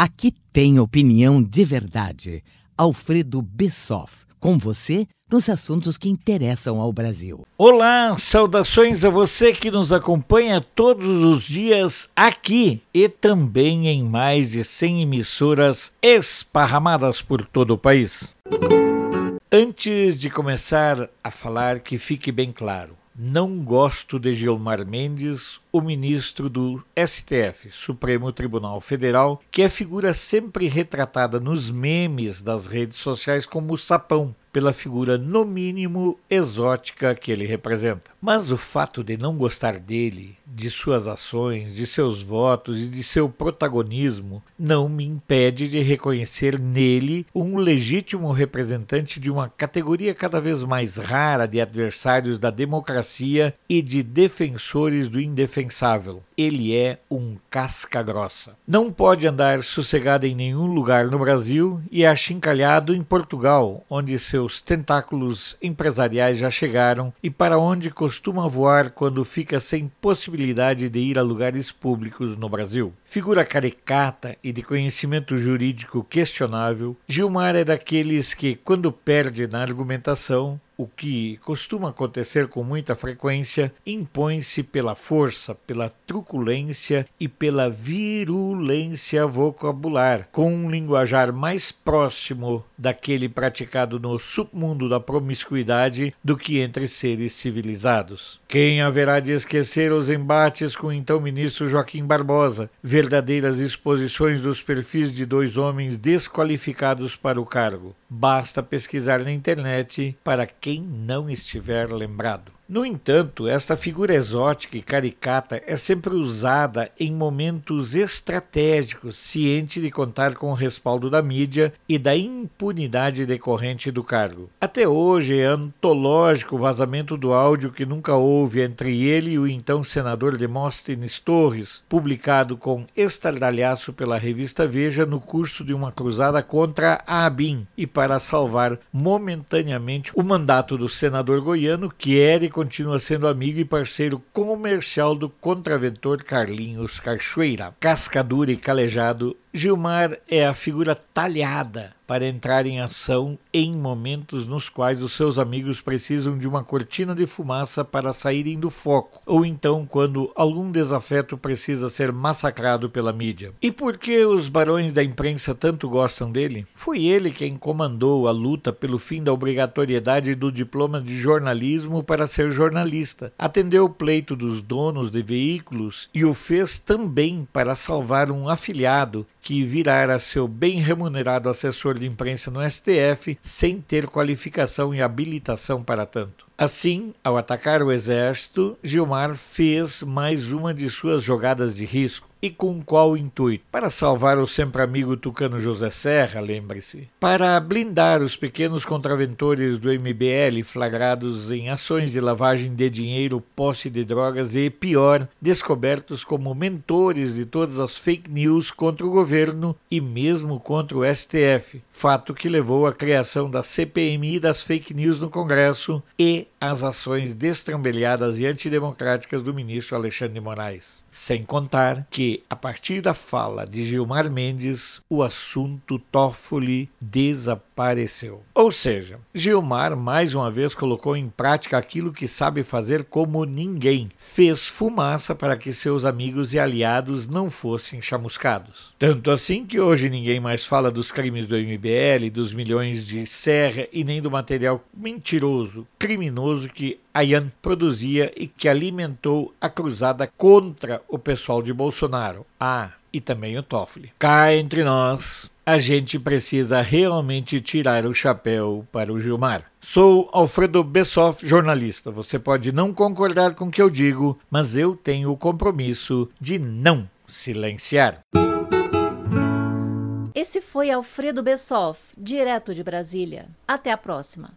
Aqui tem opinião de verdade. Alfredo Bessoff, com você nos assuntos que interessam ao Brasil. Olá, saudações a você que nos acompanha todos os dias aqui e também em mais de 100 emissoras esparramadas por todo o país. Antes de começar a falar, que fique bem claro: não gosto de Gilmar Mendes, o ministro do STF, Supremo Tribunal Federal, que é figura sempre retratada nos memes das redes sociais como sapão, pela figura no mínimo exótica que ele representa. Mas o fato de não gostar dele, de suas ações, de seus votos e de seu protagonismo não me impede de reconhecer nele um legítimo representante de uma categoria cada vez mais rara de adversários da democracia e de defensores do indefensável. Ele é um casca grossa. Não pode andar sossegado em nenhum lugar no Brasil e achincalhado em Portugal, onde seus tentáculos empresariais já chegaram e para onde costuma voar quando fica sem possibilidade de ir a lugares públicos no Brasil. Figura caricata e de conhecimento jurídico questionável, Gilmar é daqueles que, quando perde na argumentação, o que costuma acontecer com muita frequência, impõe-se pela força, pela truculência e pela virulência vocabular, com um linguajar mais próximo daquele praticado no submundo da promiscuidade do que entre seres civilizados. Quem haverá de esquecer os embates com o então ministro Joaquim Barbosa, verdadeiras exposições dos perfis de dois homens desqualificados para o cargo? Basta pesquisar na internet para quem não estiver lembrado. No entanto, esta figura exótica e caricata é sempre usada em momentos estratégicos, ciente de contar com o respaldo da mídia e da impunidade decorrente do cargo. Até hoje é antológico o vazamento do áudio que nunca houve entre ele e o então senador Demóstenes Torres, publicado com estardalhaço pela revista Veja no curso de uma cruzada contra a ABIN e para salvar momentaneamente o mandato do senador goiano que e continua sendo amigo e parceiro comercial do contraventor Carlinhos Cachoeira. Cascadura e calejado, Gilmar é a figura talhada para entrar em ação em momentos nos quais os seus amigos precisam de uma cortina de fumaça para saírem do foco, ou então quando algum desafeto precisa ser massacrado pela mídia. E por que os barões da imprensa tanto gostam dele? Foi ele quem comandou a luta pelo fim da obrigatoriedade do diploma de jornalismo para ser jornalista, atendeu o pleito dos donos de veículos e o fez também para salvar um afiliado que virara seu bem remunerado assessor de imprensa no STF sem ter qualificação e habilitação para tanto. Assim, ao atacar o exército, Gilmar fez mais uma de suas jogadas de risco e com qual intuito? Para salvar o sempre amigo tucano José Serra, lembre-se. Para blindar os pequenos contraventores do MBL flagrados em ações de lavagem de dinheiro, posse de drogas e, pior, descobertos como mentores de todas as fake news contra o governo e mesmo contra o STF. Fato que levou à criação da CPMI das fake news no Congresso e às ações destrambelhadas e antidemocráticas do ministro Alexandre de Moraes. Sem contar que a partir da fala de Gilmar Mendes, o assunto Toffoli desapareceu. Ou seja, Gilmar mais uma vez colocou em prática aquilo que sabe fazer como ninguém. Fez fumaça para que seus amigos e aliados não fossem chamuscados. Tanto assim que hoje ninguém mais fala dos crimes do MBL, dos milhões de serra e nem do material mentiroso, criminoso que Ayan produzia e que alimentou a cruzada contra o pessoal de Bolsonaro. Ah, e também o Toffoli. Cá entre nós, a gente precisa realmente tirar o chapéu para o Gilmar. Sou Alfredo Bessoff, jornalista. Você pode não concordar com o que eu digo, mas eu tenho o compromisso de não silenciar. Esse foi Alfredo Bessoff, direto de Brasília. Até a próxima.